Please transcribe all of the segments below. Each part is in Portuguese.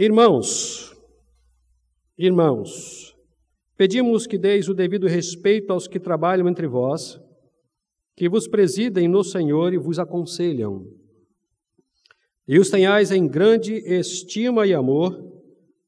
Irmãos, irmãos, pedimos que deis o devido respeito aos que trabalham entre vós, que vos presidem no Senhor e vos aconselham, e os tenhais em grande estima e amor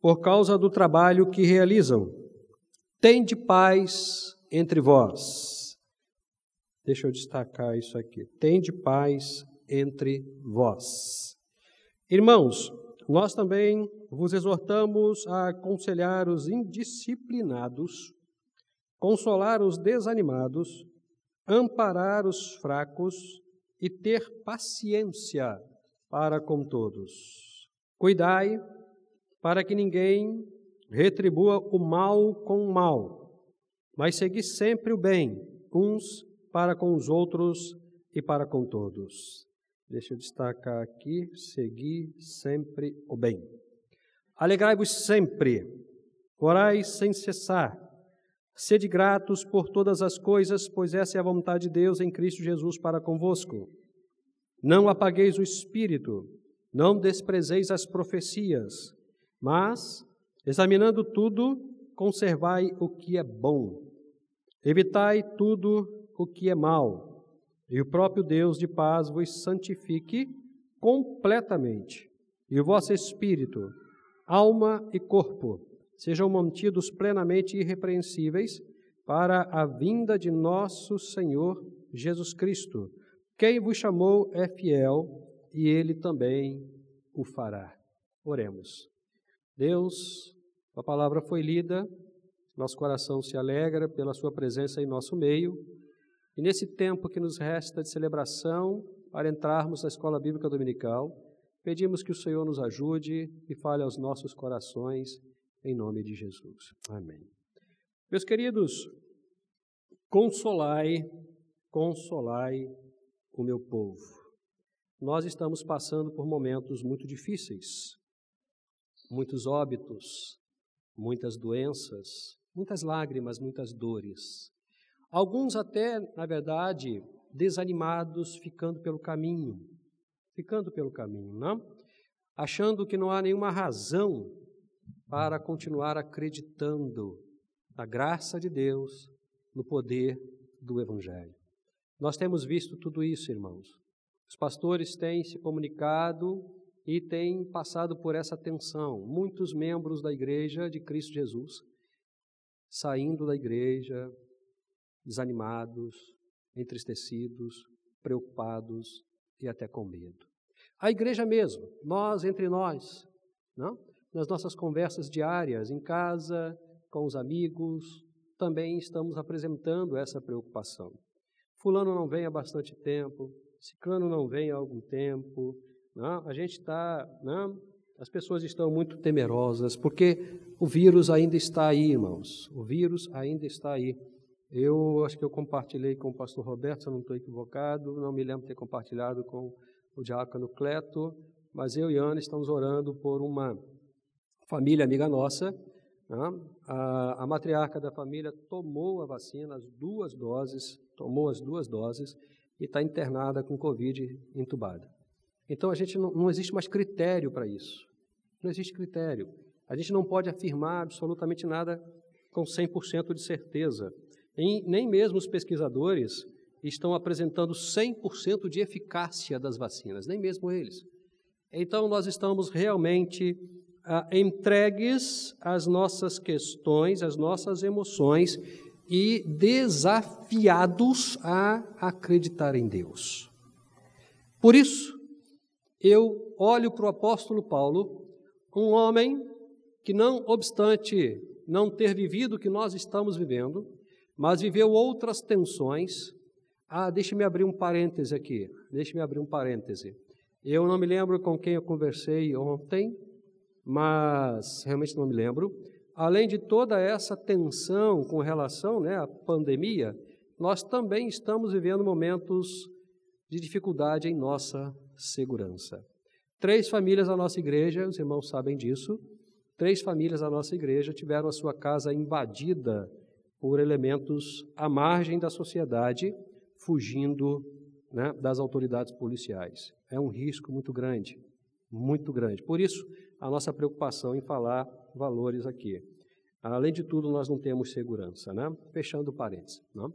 por causa do trabalho que realizam. Tende paz entre vós. Deixa eu destacar isso aqui. Tende paz entre vós. Irmãos, nós também vos exortamos a aconselhar os indisciplinados, consolar os desanimados, amparar os fracos e ter paciência para com todos. Cuidai para que ninguém retribua o mal com o mal, mas segui sempre o bem, uns para com os outros e para com todos. Deixa eu destacar aqui, segui sempre o bem. Alegrai-vos sempre, orai sem cessar, sede gratos por todas as coisas, pois essa é a vontade de Deus em Cristo Jesus para convosco. Não apagueis o espírito, não desprezeis as profecias, mas, examinando tudo, conservai o que é bom. Evitai tudo o que é mal, e o próprio Deus de paz vos santifique completamente, e o vosso espírito, alma e corpo sejam mantidos plenamente irrepreensíveis para a vinda de nosso Senhor Jesus Cristo. Quem vos chamou é fiel e ele também o fará. Oremos. Deus, a palavra foi lida, nosso coração se alegra pela sua presença em nosso meio. E nesse tempo que nos resta de celebração, para entrarmos na escola bíblica dominical, pedimos que o Senhor nos ajude e fale aos nossos corações, em nome de Jesus. Amém. Meus queridos, consolai, consolai o meu povo. Nós estamos passando por momentos muito difíceis, muitos óbitos, muitas doenças, muitas lágrimas, muitas dores. Alguns até, na verdade, desanimados, ficando pelo caminho, ficando pelo caminho, não? Achando que não há nenhuma razão para continuar acreditando na graça de Deus, no poder do Evangelho. Nós temos visto tudo isso, irmãos. Os pastores têm se comunicado e têm passado por essa tensão. Muitos membros da igreja de Cristo Jesus saindo da igreja desanimados, entristecidos, preocupados e até com medo. A igreja mesmo, nós entre nós, não? nas nossas conversas diárias, em casa, com os amigos, também estamos apresentando essa preocupação. Fulano não vem há bastante tempo, Ciclano não vem há algum tempo, não? a gente está, as pessoas estão muito temerosas, porque o vírus ainda está aí, irmãos, o vírus ainda está aí. Eu acho que eu compartilhei com o pastor Roberto, se eu não estou equivocado, não me lembro de ter compartilhado com o diácono Cleto, mas eu e Ana estamos orando por uma família amiga nossa. Né? A, a matriarca da família tomou a vacina, as duas doses, tomou as duas doses e está internada com Covid entubada. Então a gente não, não existe mais critério para isso. Não existe critério. A gente não pode afirmar absolutamente nada com 100% de certeza. Nem mesmo os pesquisadores estão apresentando 100% de eficácia das vacinas, nem mesmo eles. Então nós estamos realmente ah, entregues às nossas questões, às nossas emoções e desafiados a acreditar em Deus. Por isso, eu olho para o apóstolo Paulo, um homem que, não obstante não ter vivido o que nós estamos vivendo, mas viveu outras tensões. Ah, deixe-me abrir um parêntese aqui. Deixe-me abrir um parêntese. Eu não me lembro com quem eu conversei ontem, mas realmente não me lembro além de toda essa tensão com relação né, à pandemia, nós também estamos vivendo momentos de dificuldade em nossa segurança. Três famílias da nossa igreja, os irmãos sabem disso, três famílias da nossa igreja tiveram a sua casa invadida por elementos à margem da sociedade, fugindo né, das autoridades policiais. É um risco muito grande, muito grande. Por isso, a nossa preocupação em falar valores aqui. Além de tudo, nós não temos segurança, né? Fechando parênteses. Né?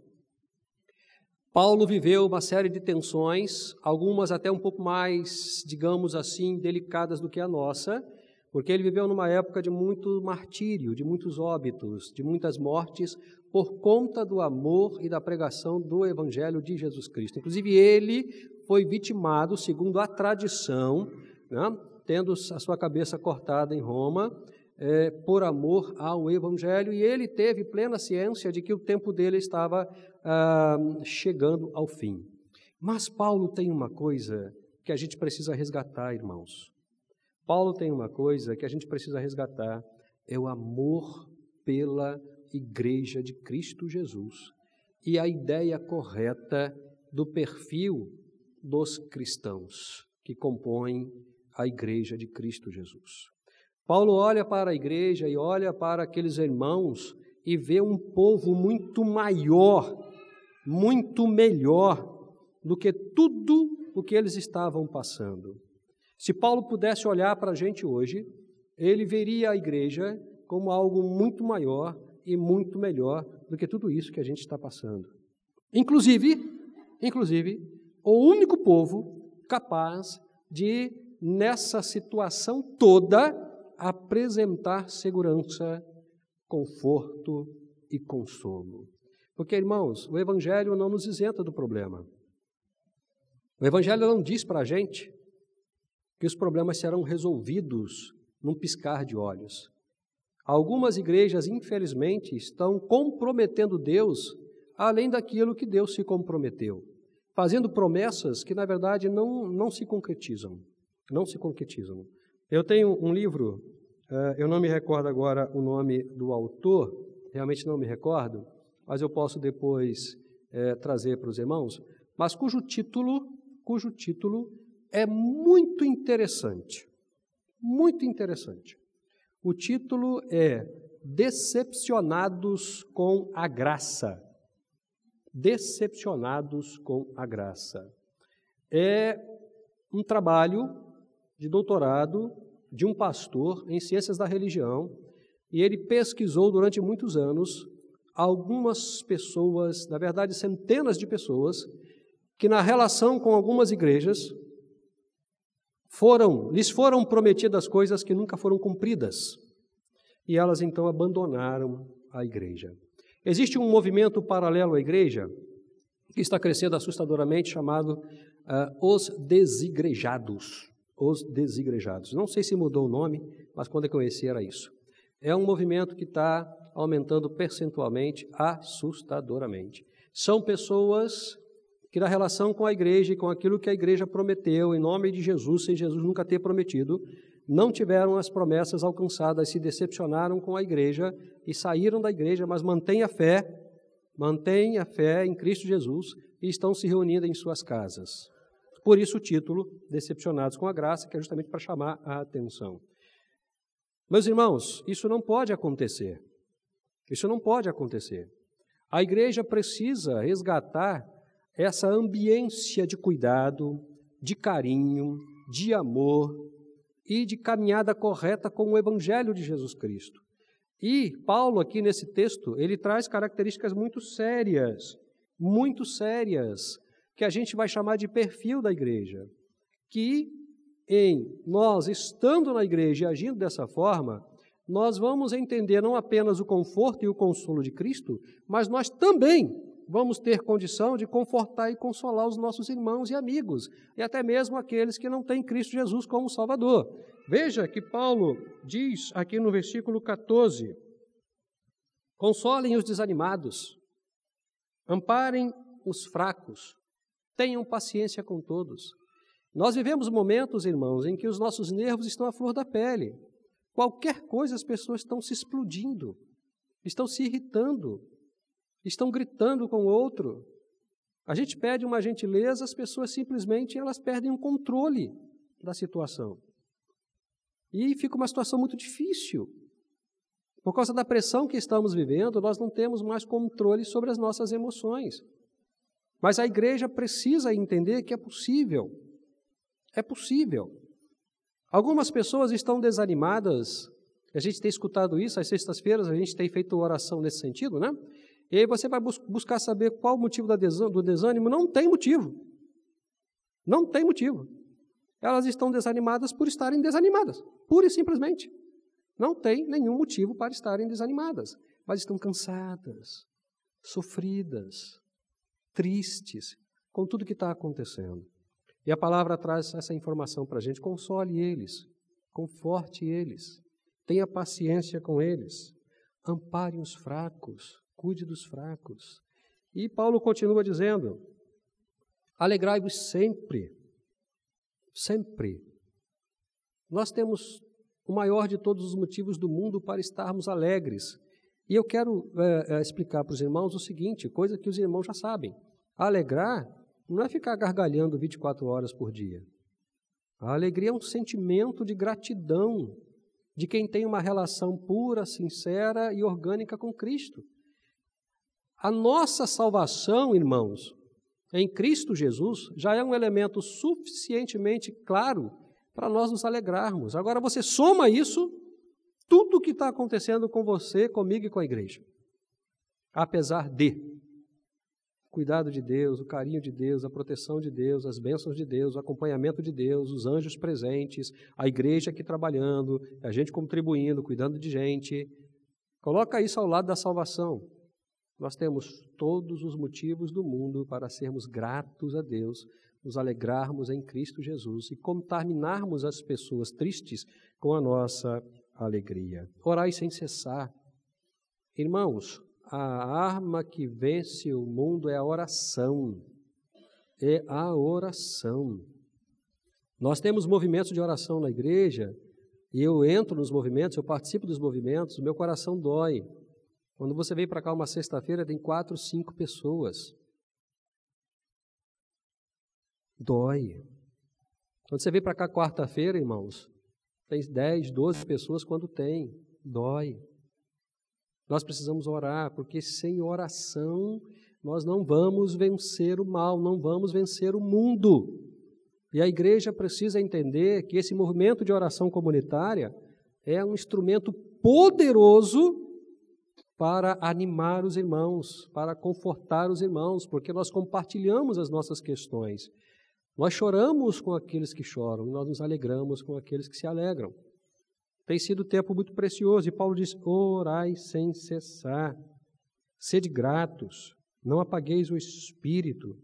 Paulo viveu uma série de tensões, algumas até um pouco mais, digamos assim, delicadas do que a nossa, porque ele viveu numa época de muito martírio, de muitos óbitos, de muitas mortes, por conta do amor e da pregação do Evangelho de Jesus Cristo. Inclusive, ele foi vitimado, segundo a tradição, né, tendo a sua cabeça cortada em Roma, é, por amor ao Evangelho, e ele teve plena ciência de que o tempo dele estava ah, chegando ao fim. Mas Paulo tem uma coisa que a gente precisa resgatar, irmãos. Paulo tem uma coisa que a gente precisa resgatar: é o amor pela Igreja de Cristo Jesus e a ideia correta do perfil dos cristãos que compõem a Igreja de Cristo Jesus. Paulo olha para a igreja e olha para aqueles irmãos e vê um povo muito maior, muito melhor do que tudo o que eles estavam passando. Se Paulo pudesse olhar para a gente hoje, ele veria a igreja como algo muito maior e muito melhor do que tudo isso que a gente está passando. Inclusive, inclusive, o único povo capaz de nessa situação toda apresentar segurança, conforto e consolo. Porque, irmãos, o Evangelho não nos isenta do problema. O Evangelho não diz para a gente que os problemas serão resolvidos num piscar de olhos. Algumas igrejas, infelizmente, estão comprometendo Deus além daquilo que Deus se comprometeu, fazendo promessas que, na verdade, não, não se concretizam. Não se concretizam. Eu tenho um livro, uh, eu não me recordo agora o nome do autor, realmente não me recordo, mas eu posso depois uh, trazer para os irmãos, mas cujo título, cujo título é muito interessante. Muito interessante. O título é Decepcionados com a Graça. Decepcionados com a Graça. É um trabalho de doutorado de um pastor em ciências da religião e ele pesquisou durante muitos anos algumas pessoas, na verdade centenas de pessoas, que na relação com algumas igrejas foram, lhes foram prometidas coisas que nunca foram cumpridas. E elas então abandonaram a igreja. Existe um movimento paralelo à igreja que está crescendo assustadoramente chamado uh, os desigrejados. Os desigrejados. Não sei se mudou o nome, mas quando eu conheci era isso. É um movimento que está aumentando percentualmente assustadoramente. São pessoas que na relação com a igreja e com aquilo que a igreja prometeu em nome de Jesus, sem Jesus nunca ter prometido, não tiveram as promessas alcançadas, se decepcionaram com a igreja e saíram da igreja, mas mantêm a fé, mantêm a fé em Cristo Jesus e estão se reunindo em suas casas. Por isso o título, Decepcionados com a Graça, que é justamente para chamar a atenção. Meus irmãos, isso não pode acontecer. Isso não pode acontecer. A igreja precisa resgatar essa ambiência de cuidado, de carinho, de amor e de caminhada correta com o Evangelho de Jesus Cristo. E Paulo, aqui nesse texto, ele traz características muito sérias, muito sérias, que a gente vai chamar de perfil da igreja. Que em nós, estando na igreja e agindo dessa forma, nós vamos entender não apenas o conforto e o consolo de Cristo, mas nós também vamos ter condição de confortar e consolar os nossos irmãos e amigos, e até mesmo aqueles que não têm Cristo Jesus como Salvador. Veja que Paulo diz aqui no versículo 14: Consolem os desanimados, amparem os fracos, tenham paciência com todos. Nós vivemos momentos, irmãos, em que os nossos nervos estão à flor da pele. Qualquer coisa as pessoas estão se explodindo, estão se irritando, estão gritando com o outro. A gente pede uma gentileza, as pessoas simplesmente elas perdem o controle da situação. E fica uma situação muito difícil. Por causa da pressão que estamos vivendo, nós não temos mais controle sobre as nossas emoções. Mas a igreja precisa entender que é possível. É possível. Algumas pessoas estão desanimadas, a gente tem escutado isso, às sextas-feiras a gente tem feito oração nesse sentido, né? E aí você vai bus buscar saber qual o motivo do desânimo. Não tem motivo. Não tem motivo. Elas estão desanimadas por estarem desanimadas, pura e simplesmente. Não tem nenhum motivo para estarem desanimadas, mas estão cansadas, sofridas, tristes com tudo que está acontecendo. E a palavra traz essa informação para a gente: console eles, conforte eles, tenha paciência com eles, ampare os fracos, cuide dos fracos. E Paulo continua dizendo: alegrai-vos sempre, sempre. Nós temos o maior de todos os motivos do mundo para estarmos alegres. E eu quero é, explicar para os irmãos o seguinte, coisa que os irmãos já sabem. Alegrar não é ficar gargalhando 24 horas por dia. A alegria é um sentimento de gratidão de quem tem uma relação pura, sincera e orgânica com Cristo. A nossa salvação, irmãos, em Cristo Jesus, já é um elemento suficientemente claro para nós nos alegrarmos. Agora você soma isso, tudo o que está acontecendo com você, comigo e com a igreja. Apesar de cuidado de Deus, o carinho de Deus, a proteção de Deus, as bênçãos de Deus, o acompanhamento de Deus, os anjos presentes, a igreja aqui trabalhando, a gente contribuindo, cuidando de gente. Coloca isso ao lado da salvação. Nós temos todos os motivos do mundo para sermos gratos a Deus, nos alegrarmos em Cristo Jesus e contaminarmos as pessoas tristes com a nossa alegria. Orai sem cessar. Irmãos, a arma que vence o mundo é a oração. É a oração. Nós temos movimentos de oração na igreja, e eu entro nos movimentos, eu participo dos movimentos, o meu coração dói. Quando você vem para cá uma sexta-feira, tem quatro, cinco pessoas. Dói. Quando você vem para cá quarta-feira, irmãos, tem dez, doze pessoas quando tem. Dói. Nós precisamos orar, porque sem oração nós não vamos vencer o mal, não vamos vencer o mundo. E a igreja precisa entender que esse movimento de oração comunitária é um instrumento poderoso para animar os irmãos, para confortar os irmãos, porque nós compartilhamos as nossas questões. Nós choramos com aqueles que choram e nós nos alegramos com aqueles que se alegram. Tem sido tempo muito precioso e Paulo diz: orai sem cessar, sede gratos, não apagueis o espírito,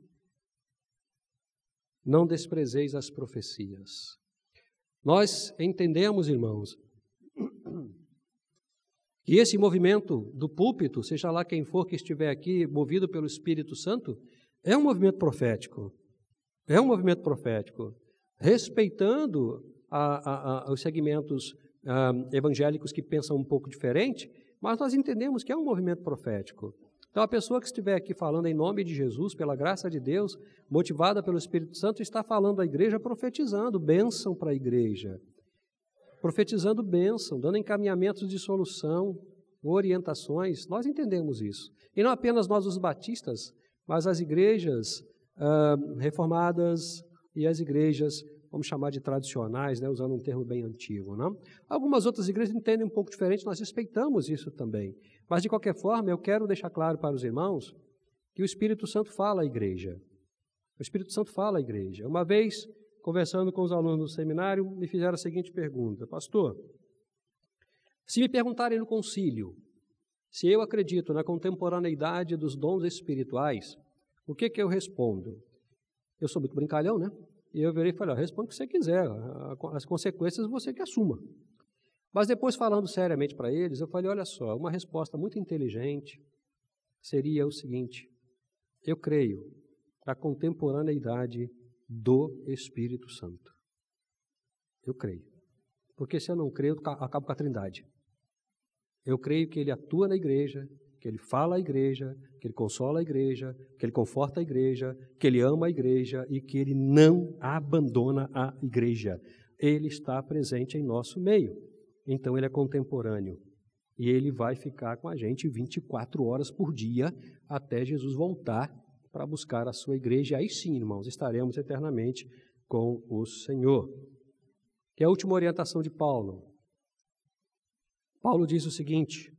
não desprezeis as profecias. Nós entendemos, irmãos, que esse movimento do púlpito, seja lá quem for que estiver aqui, movido pelo Espírito Santo, é um movimento profético. É um movimento profético, respeitando a, a, a, os segmentos uh, evangélicos que pensam um pouco diferente, mas nós entendemos que é um movimento profético. Então, a pessoa que estiver aqui falando em nome de Jesus, pela graça de Deus, motivada pelo Espírito Santo, está falando à igreja, profetizando bênção para a igreja. Profetizando bênção, dando encaminhamentos de solução, orientações. Nós entendemos isso. E não apenas nós, os batistas, mas as igrejas uh, reformadas e as igrejas vamos chamar de tradicionais, né, usando um termo bem antigo. Não? Algumas outras igrejas entendem um pouco diferente, nós respeitamos isso também. Mas, de qualquer forma, eu quero deixar claro para os irmãos que o Espírito Santo fala à igreja. O Espírito Santo fala à igreja. Uma vez, conversando com os alunos do seminário, me fizeram a seguinte pergunta: Pastor, se me perguntarem no concílio se eu acredito na contemporaneidade dos dons espirituais, o que, que eu respondo? Eu sou muito brincalhão, né? E eu virei e falei, responde o que você quiser, as consequências você que assuma. Mas depois, falando seriamente para eles, eu falei, olha só, uma resposta muito inteligente seria o seguinte, eu creio na contemporaneidade do Espírito Santo. Eu creio. Porque se eu não creio, eu acabo com a trindade. Eu creio que ele atua na igreja, que ele fala à igreja, que ele consola a igreja, que ele conforta a igreja, que ele ama a igreja e que ele não abandona a igreja. Ele está presente em nosso meio. Então ele é contemporâneo. E ele vai ficar com a gente 24 horas por dia até Jesus voltar para buscar a sua igreja. Aí sim, irmãos, estaremos eternamente com o Senhor. que é a última orientação de Paulo. Paulo diz o seguinte: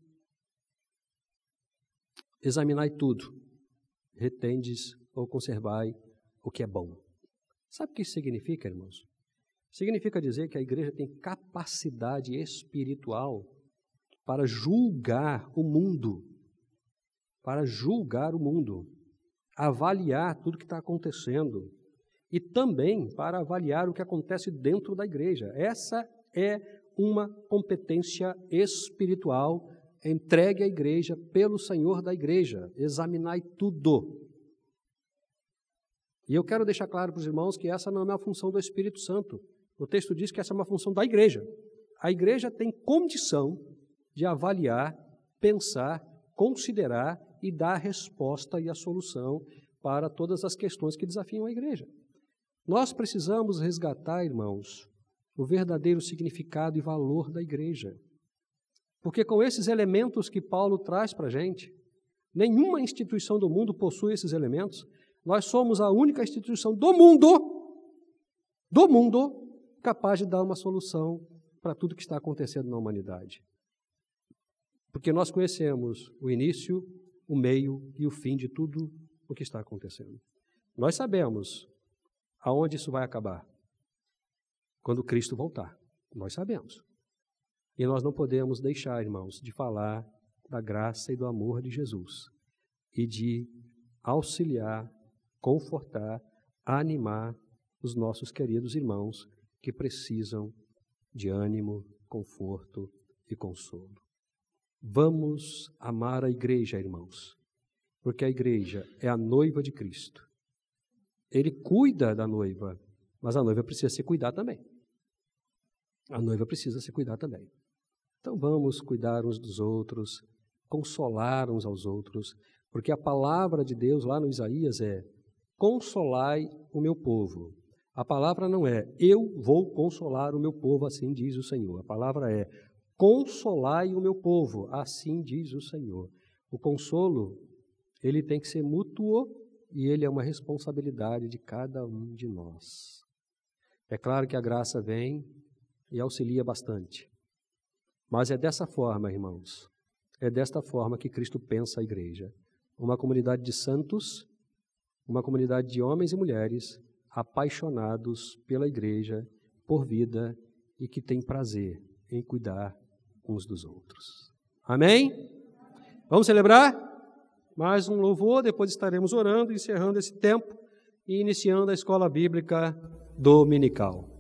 Examinai tudo, retendes ou conservai o que é bom. Sabe o que isso significa, irmãos? Significa dizer que a igreja tem capacidade espiritual para julgar o mundo, para julgar o mundo, avaliar tudo que está acontecendo e também para avaliar o que acontece dentro da igreja. Essa é uma competência espiritual entregue à igreja pelo Senhor da igreja. Examinai tudo. E eu quero deixar claro para os irmãos que essa não é uma função do Espírito Santo. O texto diz que essa é uma função da igreja. A igreja tem condição de avaliar, pensar, considerar e dar a resposta e a solução para todas as questões que desafiam a igreja. Nós precisamos resgatar, irmãos, o verdadeiro significado e valor da igreja. Porque com esses elementos que Paulo traz para a gente, nenhuma instituição do mundo possui esses elementos. Nós somos a única instituição do mundo, do mundo, capaz de dar uma solução para tudo que está acontecendo na humanidade. Porque nós conhecemos o início, o meio e o fim de tudo o que está acontecendo. Nós sabemos aonde isso vai acabar. Quando Cristo voltar. Nós sabemos. E nós não podemos deixar, irmãos, de falar da graça e do amor de Jesus e de auxiliar, confortar, animar os nossos queridos irmãos que precisam de ânimo, conforto e consolo. Vamos amar a igreja, irmãos, porque a igreja é a noiva de Cristo. Ele cuida da noiva, mas a noiva precisa se cuidar também. A noiva precisa se cuidar também. Então vamos cuidar uns dos outros, consolar uns aos outros, porque a palavra de Deus lá no Isaías é: consolai o meu povo. A palavra não é eu vou consolar o meu povo, assim diz o Senhor. A palavra é consolai o meu povo, assim diz o Senhor. O consolo, ele tem que ser mútuo e ele é uma responsabilidade de cada um de nós. É claro que a graça vem e auxilia bastante. Mas é dessa forma, irmãos, é desta forma que Cristo pensa a igreja. Uma comunidade de santos, uma comunidade de homens e mulheres apaixonados pela igreja, por vida e que tem prazer em cuidar uns dos outros. Amém? Vamos celebrar? Mais um louvor, depois estaremos orando, encerrando esse tempo e iniciando a escola bíblica dominical.